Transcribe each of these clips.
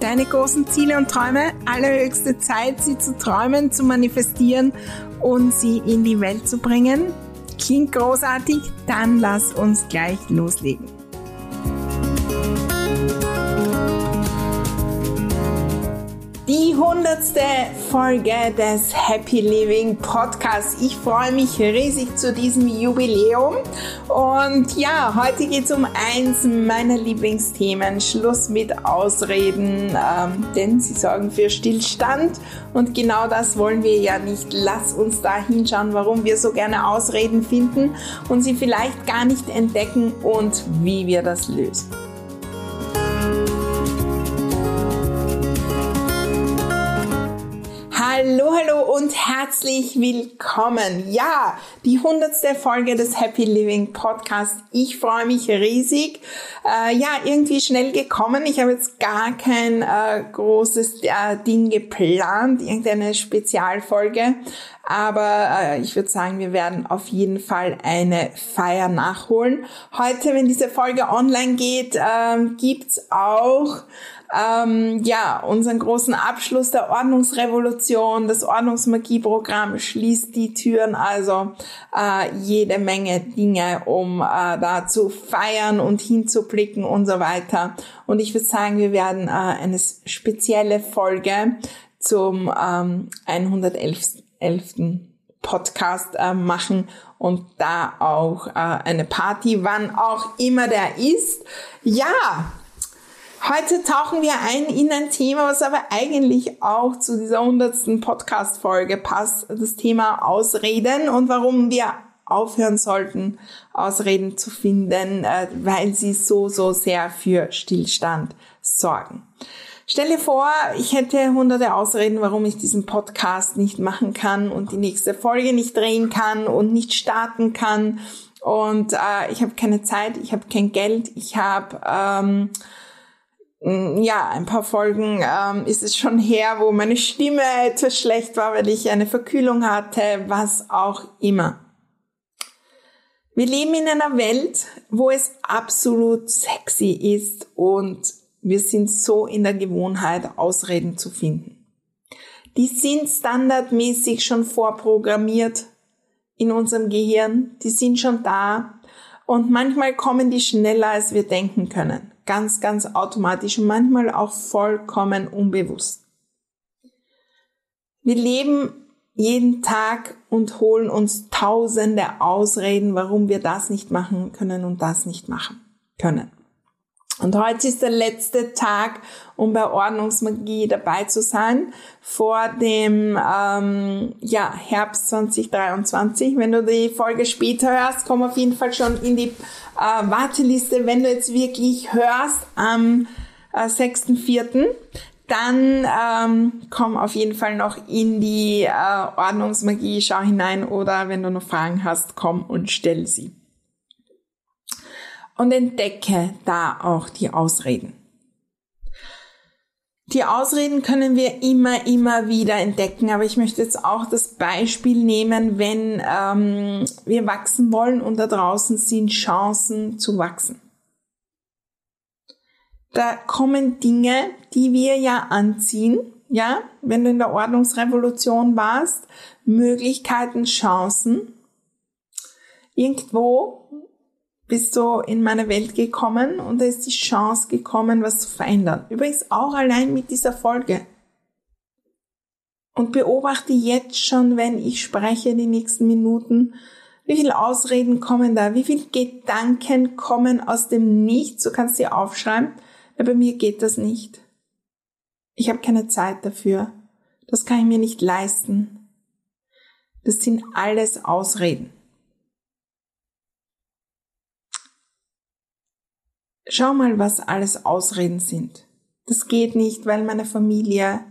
deine großen Ziele und Träume. Allerhöchste Zeit, sie zu träumen, zu manifestieren und sie in die Welt zu bringen. Klingt großartig? Dann lass uns gleich loslegen. Die hundertste Folge des Happy Living Podcasts. Ich freue mich riesig zu diesem Jubiläum. Und ja, heute geht es um eins meiner Lieblingsthemen. Schluss mit Ausreden, ähm, denn sie sorgen für Stillstand. Und genau das wollen wir ja nicht. Lass uns da hinschauen, warum wir so gerne Ausreden finden und sie vielleicht gar nicht entdecken und wie wir das lösen. Hallo, hallo und herzlich willkommen. Ja, die hundertste Folge des Happy Living Podcast. Ich freue mich riesig. Äh, ja, irgendwie schnell gekommen. Ich habe jetzt gar kein äh, großes äh, Ding geplant, irgendeine Spezialfolge. Aber äh, ich würde sagen, wir werden auf jeden Fall eine Feier nachholen. Heute, wenn diese Folge online geht, ähm, gibt's auch ähm, ja, unseren großen Abschluss der Ordnungsrevolution, das Ordnungsmagieprogramm schließt die Türen, also äh, jede Menge Dinge, um äh, da zu feiern und hinzublicken und so weiter. Und ich würde sagen, wir werden äh, eine spezielle Folge zum ähm, 111. 11. Podcast äh, machen und da auch äh, eine Party, wann auch immer der ist. Ja, Heute tauchen wir ein in ein Thema, was aber eigentlich auch zu dieser hundertsten Podcast-Folge passt. Das Thema Ausreden und warum wir aufhören sollten, Ausreden zu finden, äh, weil sie so, so sehr für Stillstand sorgen. Stell dir vor, ich hätte hunderte Ausreden, warum ich diesen Podcast nicht machen kann und die nächste Folge nicht drehen kann und nicht starten kann. Und äh, ich habe keine Zeit, ich habe kein Geld, ich habe... Ähm, ja, ein paar Folgen ähm, ist es schon her, wo meine Stimme etwas schlecht war, weil ich eine Verkühlung hatte, was auch immer. Wir leben in einer Welt, wo es absolut sexy ist und wir sind so in der Gewohnheit, Ausreden zu finden. Die sind standardmäßig schon vorprogrammiert in unserem Gehirn, die sind schon da und manchmal kommen die schneller, als wir denken können ganz, ganz automatisch und manchmal auch vollkommen unbewusst. Wir leben jeden Tag und holen uns tausende Ausreden, warum wir das nicht machen können und das nicht machen können. Und heute ist der letzte Tag, um bei Ordnungsmagie dabei zu sein vor dem ähm, ja, Herbst 2023. Wenn du die Folge später hörst, komm auf jeden Fall schon in die äh, Warteliste. Wenn du jetzt wirklich hörst am äh, 6.4., dann ähm, komm auf jeden Fall noch in die äh, Ordnungsmagie, schau hinein oder wenn du noch Fragen hast, komm und stell sie und entdecke da auch die Ausreden. Die Ausreden können wir immer, immer wieder entdecken, aber ich möchte jetzt auch das Beispiel nehmen, wenn ähm, wir wachsen wollen und da draußen sind Chancen zu wachsen. Da kommen Dinge, die wir ja anziehen, ja, wenn du in der Ordnungsrevolution warst, Möglichkeiten, Chancen. Irgendwo bist du in meine Welt gekommen und da ist die Chance gekommen, was zu verändern. Übrigens auch allein mit dieser Folge. Und beobachte jetzt schon, wenn ich spreche, die nächsten Minuten, wie viele Ausreden kommen da, wie viele Gedanken kommen aus dem Nichts. Du kannst sie aufschreiben. Ja, bei mir geht das nicht. Ich habe keine Zeit dafür. Das kann ich mir nicht leisten. Das sind alles Ausreden. Schau mal, was alles Ausreden sind. Das geht nicht, weil meine Familie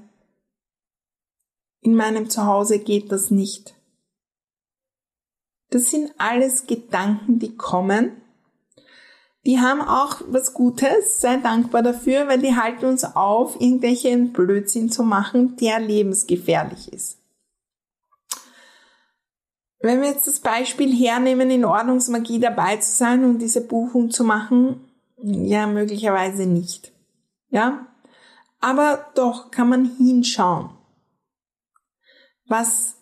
in meinem Zuhause geht das nicht. Das sind alles Gedanken, die kommen. Die haben auch was Gutes, sei dankbar dafür, weil die halten uns auf, irgendwelchen Blödsinn zu machen, der lebensgefährlich ist. Wenn wir jetzt das Beispiel hernehmen, in Ordnungsmagie dabei zu sein und diese Buchung zu machen, ja, möglicherweise nicht. Ja? Aber doch kann man hinschauen. Was,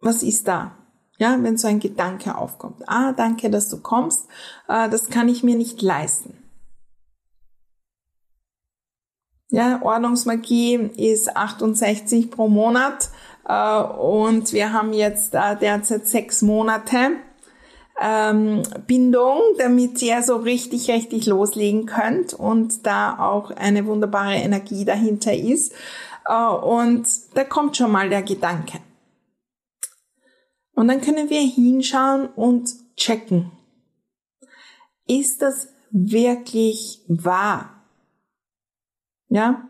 was ist da? Ja, wenn so ein Gedanke aufkommt. Ah, danke, dass du kommst. Äh, das kann ich mir nicht leisten. Ja, Ordnungsmagie ist 68 pro Monat äh, und wir haben jetzt äh, derzeit sechs Monate ähm, Bindung, damit ihr so richtig, richtig loslegen könnt und da auch eine wunderbare Energie dahinter ist. Äh, und da kommt schon mal der Gedanke. Und dann können wir hinschauen und checken. Ist das wirklich wahr? Ja,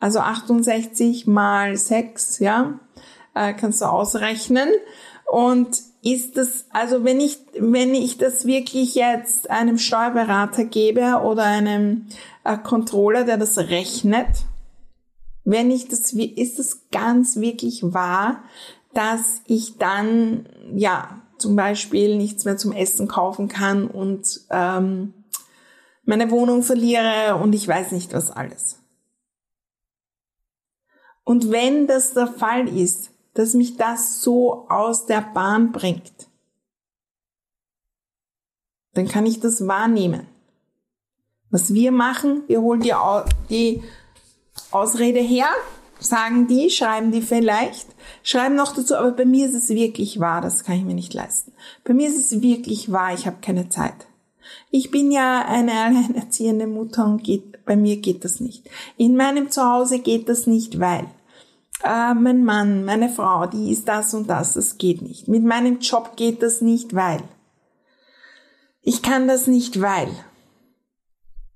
also 68 mal 6, ja, äh, kannst du ausrechnen. Und ist das, also wenn ich, wenn ich das wirklich jetzt einem Steuerberater gebe oder einem äh, Controller, der das rechnet, wenn ich das, ist das ganz wirklich wahr, dass ich dann, ja, zum Beispiel nichts mehr zum Essen kaufen kann und ähm, meine Wohnung verliere und ich weiß nicht was alles. Und wenn das der Fall ist, dass mich das so aus der Bahn bringt, dann kann ich das wahrnehmen. Was wir machen, wir holen die, die Ausrede her, sagen die, schreiben die vielleicht, schreiben noch dazu, aber bei mir ist es wirklich wahr, das kann ich mir nicht leisten. Bei mir ist es wirklich wahr, ich habe keine Zeit. Ich bin ja eine alleinerziehende Mutter und geht, bei mir geht das nicht. In meinem Zuhause geht das nicht, weil äh, mein Mann, meine Frau, die ist das und das, das geht nicht. Mit meinem Job geht das nicht, weil. Ich kann das nicht, weil.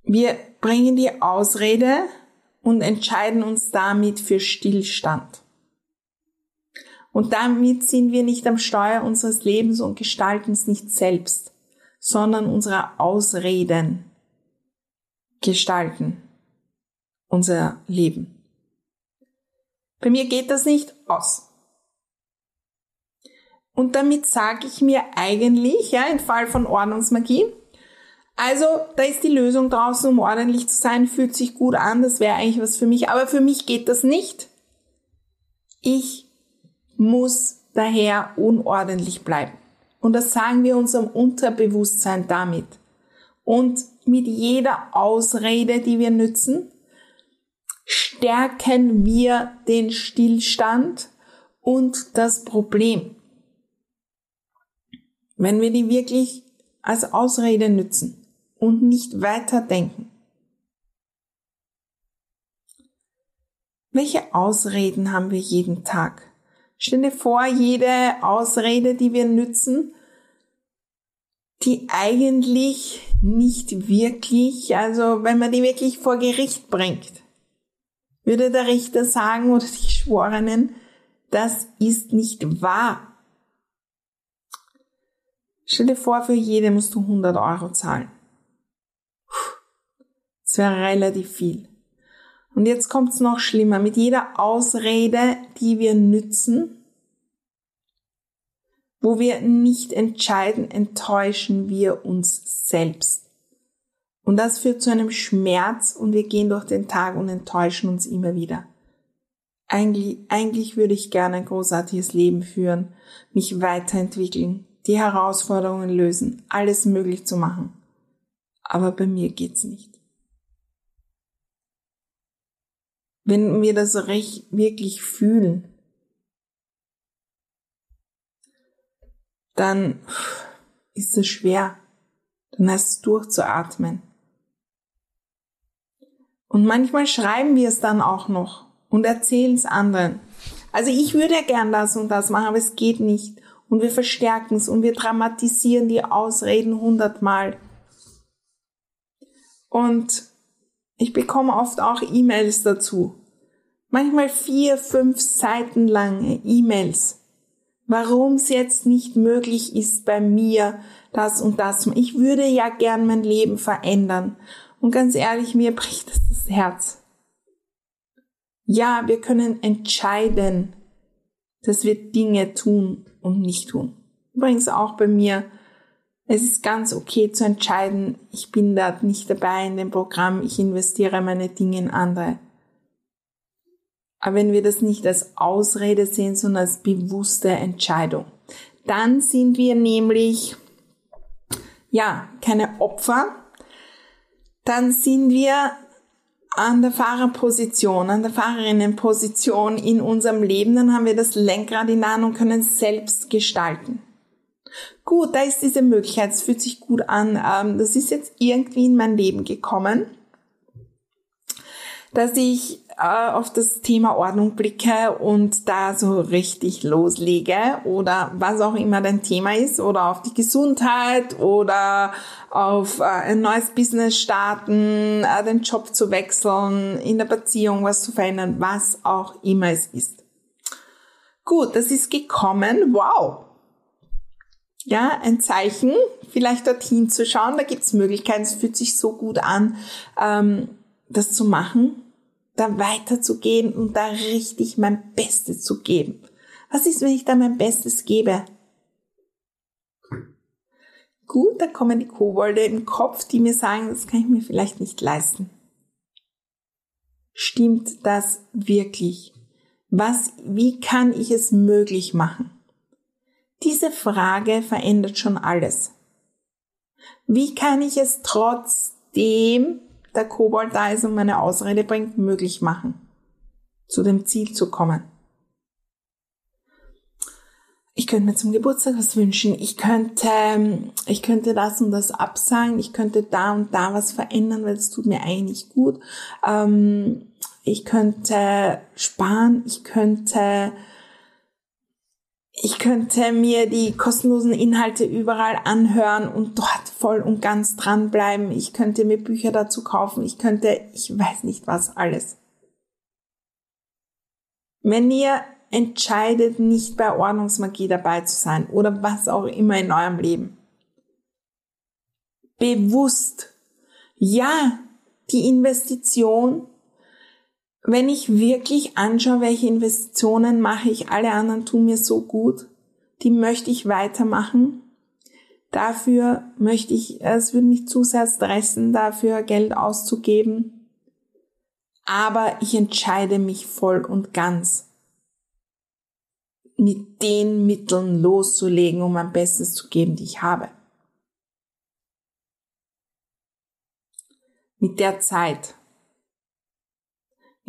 Wir bringen die Ausrede und entscheiden uns damit für Stillstand. Und damit sind wir nicht am Steuer unseres Lebens und gestalten es nicht selbst, sondern unsere Ausreden gestalten unser Leben. Bei mir geht das nicht aus. Und damit sage ich mir eigentlich, ja, im Fall von Ordnungsmagie, also da ist die Lösung draußen, um ordentlich zu sein, fühlt sich gut an, das wäre eigentlich was für mich, aber für mich geht das nicht. Ich muss daher unordentlich bleiben. Und das sagen wir unserem Unterbewusstsein damit. Und mit jeder Ausrede, die wir nützen, stärken wir den Stillstand und das Problem. Wenn wir die wirklich als Ausrede nützen und nicht weiterdenken. Welche Ausreden haben wir jeden Tag? Stell dir vor, jede Ausrede, die wir nützen, die eigentlich nicht wirklich, also wenn man die wirklich vor Gericht bringt, würde der Richter sagen oder die Schworenen, das ist nicht wahr. Stell dir vor, für jede musst du 100 Euro zahlen. Das wäre relativ viel. Und jetzt kommt's noch schlimmer. Mit jeder Ausrede, die wir nützen, wo wir nicht entscheiden, enttäuschen wir uns selbst. Und das führt zu einem Schmerz und wir gehen durch den Tag und enttäuschen uns immer wieder. Eigentlich, eigentlich würde ich gerne ein großartiges Leben führen, mich weiterentwickeln, die Herausforderungen lösen, alles möglich zu machen. Aber bei mir geht's nicht. Wenn wir das recht wirklich fühlen, dann ist es schwer. Dann heißt es durchzuatmen. Und manchmal schreiben wir es dann auch noch und erzählen es anderen. Also ich würde ja gern das und das machen, aber es geht nicht. Und wir verstärken es und wir dramatisieren die Ausreden hundertmal. Und ich bekomme oft auch E-Mails dazu. Manchmal vier, fünf Seiten lange E-Mails. Warum es jetzt nicht möglich ist bei mir, das und das. Ich würde ja gern mein Leben verändern. Und ganz ehrlich, mir bricht es das Herz. Ja, wir können entscheiden, dass wir Dinge tun und nicht tun. Übrigens auch bei mir. Es ist ganz okay zu entscheiden, ich bin da nicht dabei in dem Programm, ich investiere meine Dinge in andere. Aber wenn wir das nicht als Ausrede sehen, sondern als bewusste Entscheidung, dann sind wir nämlich, ja, keine Opfer, dann sind wir an der Fahrerposition, an der Fahrerinnenposition in unserem Leben, dann haben wir das Lenkrad in der Hand und können selbst gestalten. Gut, da ist diese Möglichkeit, es fühlt sich gut an. Ähm, das ist jetzt irgendwie in mein Leben gekommen, dass ich äh, auf das Thema Ordnung blicke und da so richtig loslege oder was auch immer dein Thema ist oder auf die Gesundheit oder auf äh, ein neues Business starten, äh, den Job zu wechseln, in der Beziehung was zu verändern, was auch immer es ist. Gut, das ist gekommen. Wow. Ja, ein Zeichen, vielleicht dorthin zu schauen. Da gibt es Möglichkeiten. Es fühlt sich so gut an, ähm, das zu machen da weiterzugehen und da richtig mein Bestes zu geben. Was ist, wenn ich da mein Bestes gebe? Gut, da kommen die Kobolde im Kopf, die mir sagen, das kann ich mir vielleicht nicht leisten. Stimmt das wirklich? Was, wie kann ich es möglich machen? Diese Frage verändert schon alles. Wie kann ich es trotzdem der Kobold da ist und meine Ausrede bringt, möglich machen, zu dem Ziel zu kommen. Ich könnte mir zum Geburtstag was wünschen. Ich könnte, ich könnte das und das absagen. Ich könnte da und da was verändern, weil es tut mir eigentlich gut. Ähm, ich könnte sparen. Ich könnte ich könnte mir die kostenlosen Inhalte überall anhören und dort voll und ganz dranbleiben. Ich könnte mir Bücher dazu kaufen. Ich könnte, ich weiß nicht was alles. Wenn ihr entscheidet, nicht bei Ordnungsmagie dabei zu sein oder was auch immer in eurem Leben, bewusst, ja, die Investition wenn ich wirklich anschaue, welche Investitionen mache ich, alle anderen tun mir so gut, die möchte ich weitermachen. Dafür möchte ich, es würde mich zu sehr stressen, dafür Geld auszugeben. Aber ich entscheide mich voll und ganz, mit den Mitteln loszulegen, um mein Bestes zu geben, die ich habe. Mit der Zeit,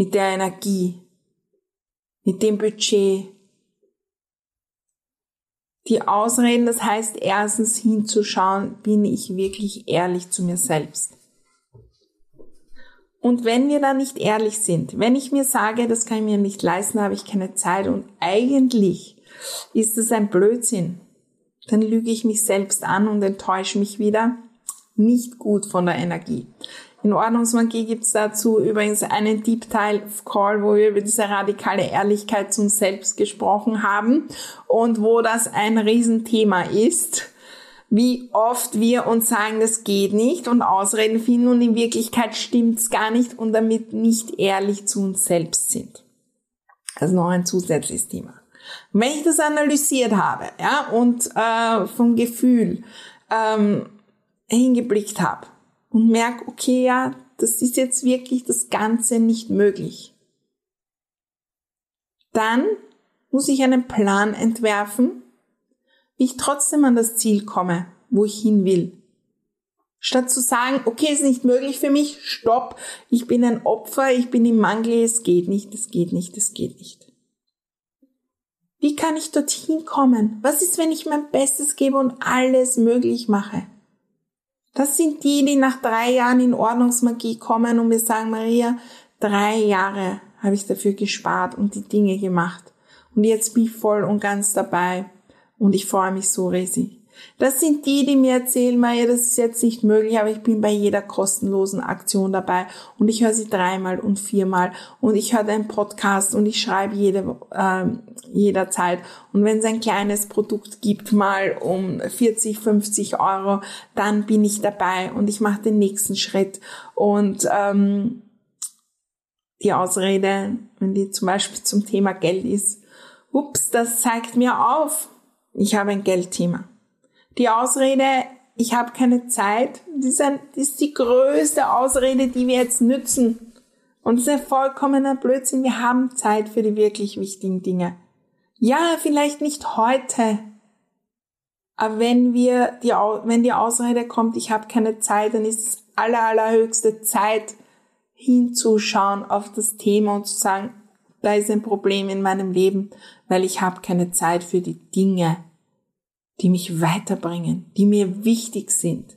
mit der Energie, mit dem Budget. Die Ausreden, das heißt erstens hinzuschauen, bin ich wirklich ehrlich zu mir selbst. Und wenn wir da nicht ehrlich sind, wenn ich mir sage, das kann ich mir nicht leisten, habe ich keine Zeit und eigentlich ist es ein Blödsinn, dann lüge ich mich selbst an und enttäusche mich wieder. Nicht gut von der Energie. In Ordnungsmagie gibt's dazu übrigens einen Deep Dive Call, wo wir über diese radikale Ehrlichkeit zum Selbst gesprochen haben und wo das ein Riesenthema ist wie oft wir uns sagen, das geht nicht und Ausreden finden und in Wirklichkeit stimmt's gar nicht und damit nicht ehrlich zu uns selbst sind. Also noch ein zusätzliches Thema. wenn ich das analysiert habe, ja, und äh, vom Gefühl ähm, hingeblickt habe, und merke, okay, ja, das ist jetzt wirklich das Ganze nicht möglich. Dann muss ich einen Plan entwerfen, wie ich trotzdem an das Ziel komme, wo ich hin will. Statt zu sagen, okay, ist nicht möglich für mich, stopp, ich bin ein Opfer, ich bin im Mangel, es geht nicht, es geht nicht, es geht nicht. Wie kann ich dorthin kommen? Was ist, wenn ich mein Bestes gebe und alles möglich mache? Das sind die, die nach drei Jahren in Ordnungsmagie kommen und mir sagen, Maria, drei Jahre habe ich dafür gespart und die Dinge gemacht. Und jetzt bin ich voll und ganz dabei. Und ich freue mich so riesig. Das sind die, die mir erzählen, Maria, das ist jetzt nicht möglich, aber ich bin bei jeder kostenlosen Aktion dabei und ich höre sie dreimal und viermal und ich höre einen Podcast und ich schreibe jede, äh, jederzeit. Und wenn es ein kleines Produkt gibt, mal um 40, 50 Euro, dann bin ich dabei und ich mache den nächsten Schritt. Und ähm, die Ausrede, wenn die zum Beispiel zum Thema Geld ist, ups, das zeigt mir auf, ich habe ein Geldthema. Die Ausrede, ich habe keine Zeit, das ist, ein, das ist die größte Ausrede, die wir jetzt nützen. Und es ist ein vollkommener Blödsinn. Wir haben Zeit für die wirklich wichtigen Dinge. Ja, vielleicht nicht heute. Aber wenn wir die, wenn die Ausrede kommt, ich habe keine Zeit, dann ist es aller, allerhöchste Zeit, hinzuschauen auf das Thema und zu sagen, da ist ein Problem in meinem Leben, weil ich habe keine Zeit für die Dinge, die mich weiterbringen, die mir wichtig sind.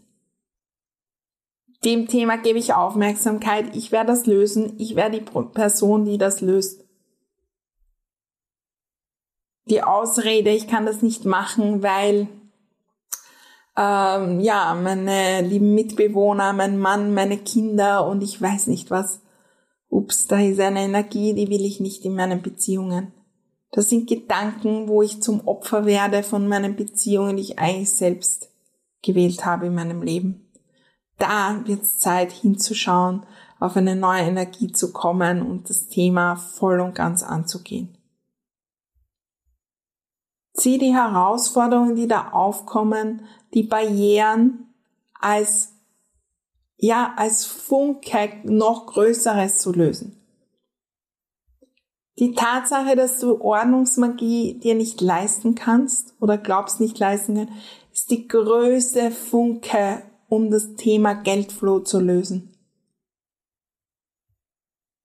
Dem Thema gebe ich Aufmerksamkeit. Ich werde das lösen. Ich werde die Person, die das löst. Die Ausrede, ich kann das nicht machen, weil ähm, ja meine lieben Mitbewohner, mein Mann, meine Kinder und ich weiß nicht was. Ups, da ist eine Energie, die will ich nicht in meinen Beziehungen. Das sind Gedanken, wo ich zum Opfer werde von meinen Beziehungen, die ich eigentlich selbst gewählt habe in meinem Leben. Da wird es Zeit hinzuschauen, auf eine neue Energie zu kommen und das Thema voll und ganz anzugehen. Sieh die Herausforderungen, die da aufkommen, die Barrieren als, ja, als Funke noch Größeres zu lösen. Die Tatsache, dass du Ordnungsmagie dir nicht leisten kannst oder glaubst nicht leisten können, ist die größte Funke, um das Thema Geldflow zu lösen.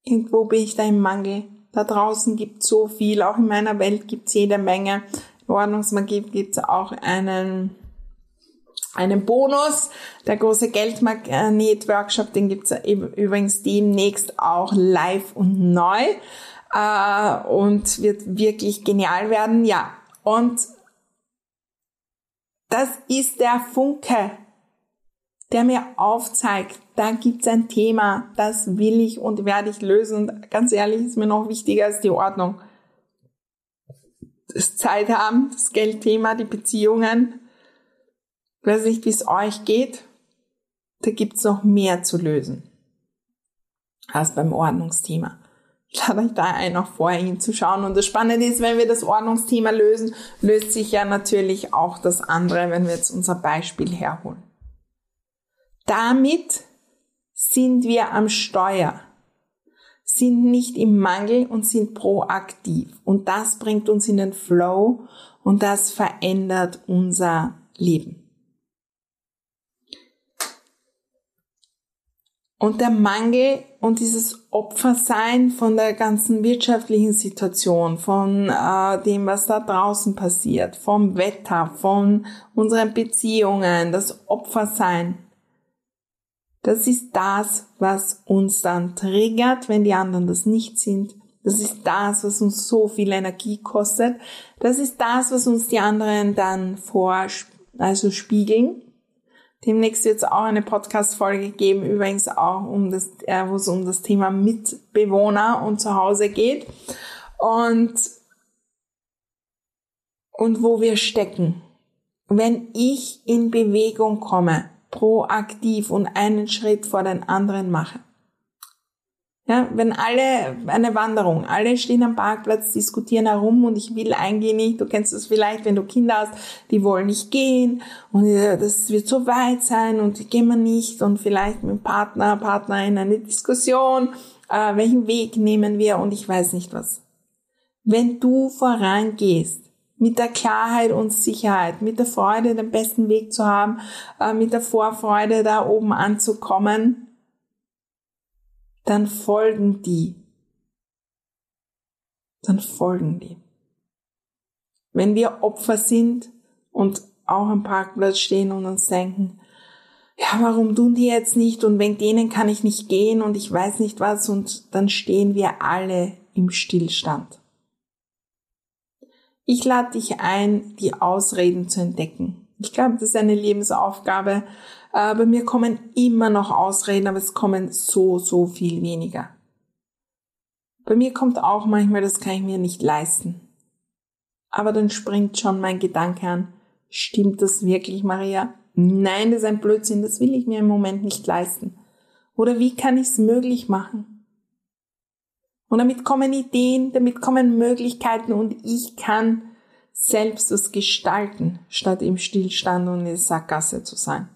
Irgendwo bin ich da im Mangel. Da draußen gibt so viel, auch in meiner Welt gibt es jede Menge. In Ordnungsmagie gibt es auch einen, einen Bonus. Der große Geldmagnet-Workshop, den gibt es übrigens demnächst auch live und neu äh, und wird wirklich genial werden. Ja, und das ist der Funke, der mir aufzeigt, da gibt's ein Thema, das will ich und werde ich lösen. Und ganz ehrlich, ist mir noch wichtiger als die Ordnung. Das Zeit haben, das Geldthema, die Beziehungen. Ich weiß nicht, wie es euch geht. Da gibt's noch mehr zu lösen als beim Ordnungsthema. Euch da ein, auch vorher hinzuschauen. Und das Spannende ist, wenn wir das Ordnungsthema lösen, löst sich ja natürlich auch das andere, wenn wir jetzt unser Beispiel herholen. Damit sind wir am Steuer, sind nicht im Mangel und sind proaktiv. Und das bringt uns in den Flow und das verändert unser Leben. Und der Mangel und dieses Opfersein von der ganzen wirtschaftlichen Situation, von äh, dem, was da draußen passiert, vom Wetter, von unseren Beziehungen, das Opfersein, das ist das, was uns dann triggert, wenn die anderen das nicht sind. Das ist das, was uns so viel Energie kostet. Das ist das, was uns die anderen dann vor, also spiegeln. Demnächst wird es auch eine Podcast-Folge geben, übrigens auch um das, äh, wo es um das Thema Mitbewohner und Zuhause geht. Und, und wo wir stecken. Wenn ich in Bewegung komme, proaktiv und einen Schritt vor den anderen mache, ja, wenn alle, eine Wanderung, alle stehen am Parkplatz, diskutieren herum und ich will eigentlich nicht, du kennst das vielleicht, wenn du Kinder hast, die wollen nicht gehen und das wird so weit sein und gehen wir nicht und vielleicht mit dem Partner, Partnerin eine Diskussion, äh, welchen Weg nehmen wir und ich weiß nicht was. Wenn du vorangehst mit der Klarheit und Sicherheit, mit der Freude, den besten Weg zu haben, äh, mit der Vorfreude, da oben anzukommen, dann folgen die. Dann folgen die. Wenn wir Opfer sind und auch am Parkplatz stehen und uns denken, ja, warum tun die jetzt nicht und wegen denen kann ich nicht gehen und ich weiß nicht was und dann stehen wir alle im Stillstand. Ich lade dich ein, die Ausreden zu entdecken. Ich glaube, das ist eine Lebensaufgabe. Äh, bei mir kommen immer noch Ausreden, aber es kommen so, so viel weniger. Bei mir kommt auch manchmal, das kann ich mir nicht leisten. Aber dann springt schon mein Gedanke an, stimmt das wirklich, Maria? Nein, das ist ein Blödsinn, das will ich mir im Moment nicht leisten. Oder wie kann ich es möglich machen? Und damit kommen Ideen, damit kommen Möglichkeiten und ich kann selbst was gestalten, statt im Stillstand und in der Sackgasse zu sein.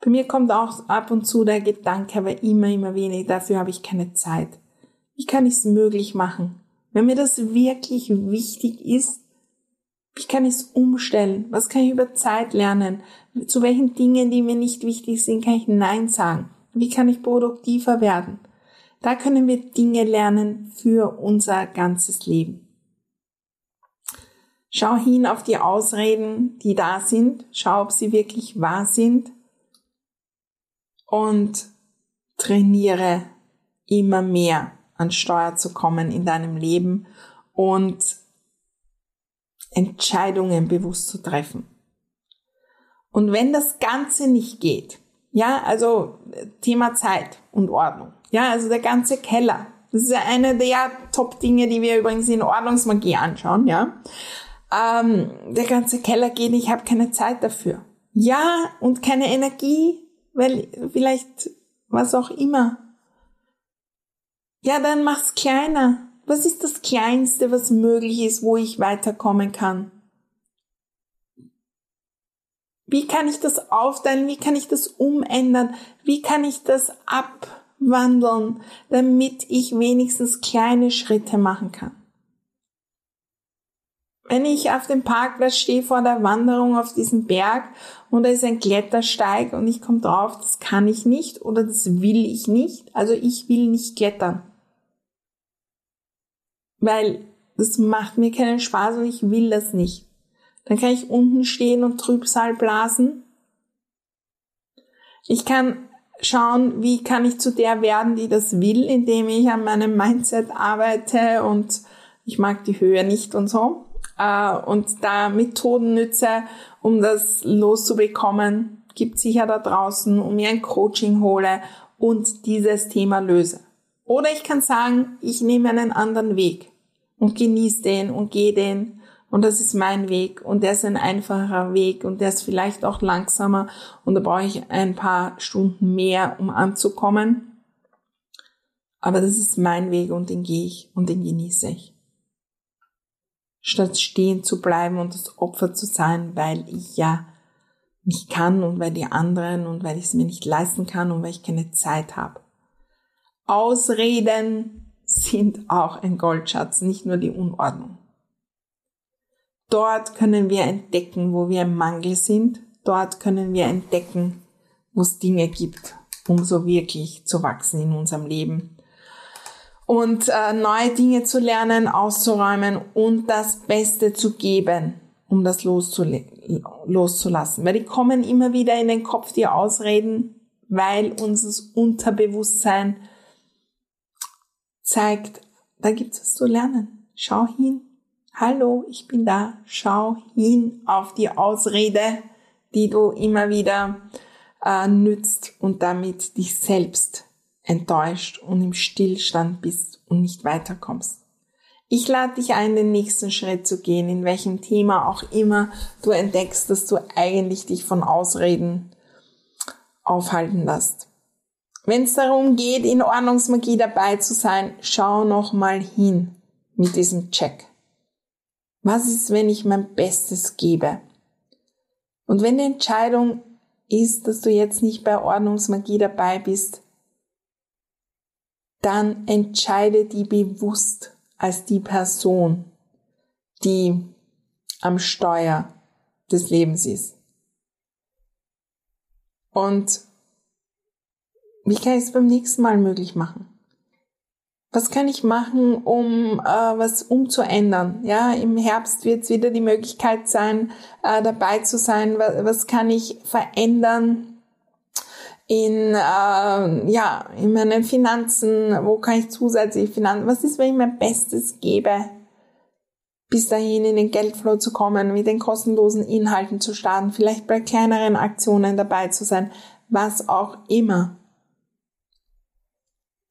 Bei mir kommt auch ab und zu der Gedanke, aber immer, immer weniger, dafür habe ich keine Zeit. Wie kann ich es möglich machen? Wenn mir das wirklich wichtig ist, wie kann ich es umstellen? Was kann ich über Zeit lernen? Zu welchen Dingen, die mir nicht wichtig sind, kann ich Nein sagen? Wie kann ich produktiver werden? Da können wir Dinge lernen für unser ganzes Leben. Schau hin auf die Ausreden, die da sind. Schau, ob sie wirklich wahr sind. Und trainiere immer mehr an Steuer zu kommen in deinem Leben und Entscheidungen bewusst zu treffen. Und wenn das Ganze nicht geht, ja, also Thema Zeit und Ordnung. Ja, also der ganze Keller. Das ist ja eine der Top-Dinge, die wir übrigens in Ordnungsmagie anschauen, ja. Ähm, der ganze Keller geht, ich habe keine Zeit dafür. Ja, und keine Energie, weil vielleicht was auch immer. Ja, dann mach's kleiner. Was ist das Kleinste, was möglich ist, wo ich weiterkommen kann? Wie kann ich das aufteilen? Wie kann ich das umändern? Wie kann ich das abwandeln, damit ich wenigstens kleine Schritte machen kann? Wenn ich auf dem Parkplatz stehe vor der Wanderung auf diesem Berg und da ist ein Klettersteig und ich komme drauf, das kann ich nicht oder das will ich nicht, also ich will nicht klettern. Weil das macht mir keinen Spaß und ich will das nicht. Dann kann ich unten stehen und Trübsal blasen. Ich kann schauen, wie kann ich zu der werden, die das will, indem ich an meinem Mindset arbeite und ich mag die Höhe nicht und so. Äh, und da Methoden nütze, um das loszubekommen, gibt sicher da draußen, und mir ein Coaching hole und dieses Thema löse. Oder ich kann sagen, ich nehme einen anderen Weg und genieße den und gehe den und das ist mein Weg und der ist ein einfacher Weg und der ist vielleicht auch langsamer und da brauche ich ein paar Stunden mehr, um anzukommen. Aber das ist mein Weg und den gehe ich und den genieße ich. Statt stehen zu bleiben und das Opfer zu sein, weil ich ja nicht kann und weil die anderen und weil ich es mir nicht leisten kann und weil ich keine Zeit habe. Ausreden sind auch ein Goldschatz, nicht nur die Unordnung. Dort können wir entdecken, wo wir im Mangel sind. Dort können wir entdecken, wo es Dinge gibt, um so wirklich zu wachsen in unserem Leben. Und äh, neue Dinge zu lernen, auszuräumen und das Beste zu geben, um das loszulassen. Weil die kommen immer wieder in den Kopf, die Ausreden, weil unser Unterbewusstsein zeigt, da gibt's was zu lernen. Schau hin, Hallo, ich bin da. Schau hin auf die Ausrede, die du immer wieder äh, nützt und damit dich selbst enttäuscht und im Stillstand bist und nicht weiterkommst. Ich lade dich ein, den nächsten Schritt zu gehen, in welchem Thema auch immer du entdeckst, dass du eigentlich dich von Ausreden aufhalten lässt. Wenn es darum geht, in Ordnungsmagie dabei zu sein, schau noch mal hin mit diesem Check. Was ist, wenn ich mein Bestes gebe? Und wenn die Entscheidung ist, dass du jetzt nicht bei Ordnungsmagie dabei bist, dann entscheide die bewusst als die Person, die am Steuer des Lebens ist. Und wie kann ich es beim nächsten Mal möglich machen? Was kann ich machen, um äh, was umzuändern? Ja, im Herbst wird es wieder die Möglichkeit sein, äh, dabei zu sein. Was, was kann ich verändern in äh, ja in meinen Finanzen? Wo kann ich zusätzlich Finanzen? Was ist, wenn ich mein Bestes gebe, bis dahin in den Geldflow zu kommen, mit den kostenlosen Inhalten zu starten, vielleicht bei kleineren Aktionen dabei zu sein, was auch immer,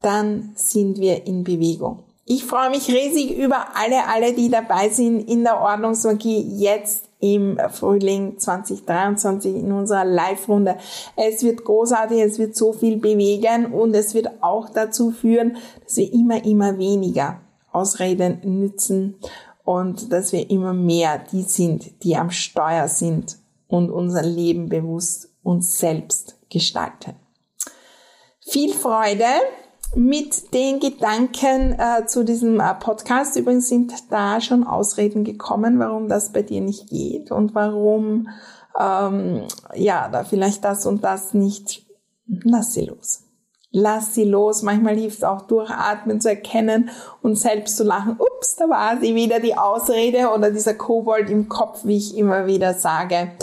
dann sind wir in Bewegung. Ich freue mich riesig über alle, alle, die dabei sind in der Ordnungsmagie jetzt im Frühling 2023 in unserer Live-Runde. Es wird großartig, es wird so viel bewegen und es wird auch dazu führen, dass wir immer, immer weniger Ausreden nützen und dass wir immer mehr die sind, die am Steuer sind und unser Leben bewusst uns selbst gestalten. Viel Freude mit den Gedanken äh, zu diesem äh, Podcast. Übrigens sind da schon Ausreden gekommen, warum das bei dir nicht geht und warum ähm, ja da vielleicht das und das nicht. Lass sie los lass sie los. Manchmal hilft es auch durchatmen zu erkennen und selbst zu lachen. Ups, da war sie wieder die Ausrede oder dieser Kobold im Kopf, wie ich immer wieder sage.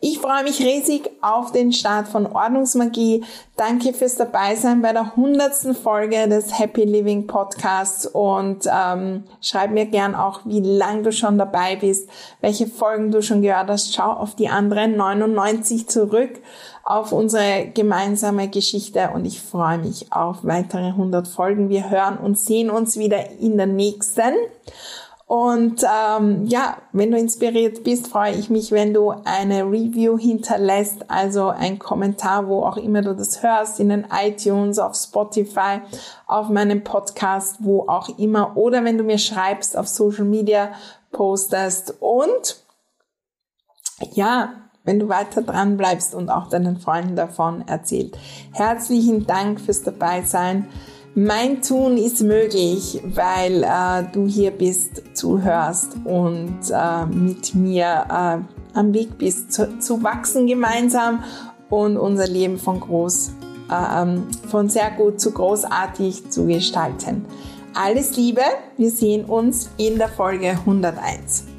Ich freue mich riesig auf den Start von Ordnungsmagie. Danke fürs Dabeisein bei der hundertsten Folge des Happy Living Podcasts und ähm, schreib mir gern auch, wie lang du schon dabei bist, welche Folgen du schon gehört hast. Schau auf die anderen 99 zurück auf unsere gemeinsame Geschichte und ich freue mich auf weitere 100 Folgen. Wir hören und sehen uns wieder in der nächsten. Und ähm, ja, wenn du inspiriert bist, freue ich mich, wenn du eine Review hinterlässt, also ein Kommentar, wo auch immer du das hörst, in den iTunes, auf Spotify, auf meinem Podcast, wo auch immer, oder wenn du mir schreibst, auf Social Media postest und ja, wenn du weiter dran bleibst und auch deinen Freunden davon erzählt. Herzlichen Dank fürs Dabeisein. Mein Tun ist möglich, weil äh, du hier bist, zuhörst und äh, mit mir äh, am Weg bist, zu, zu, wachsen gemeinsam und unser Leben von groß, äh, ähm, von sehr gut zu großartig zu gestalten. Alles Liebe, wir sehen uns in der Folge 101.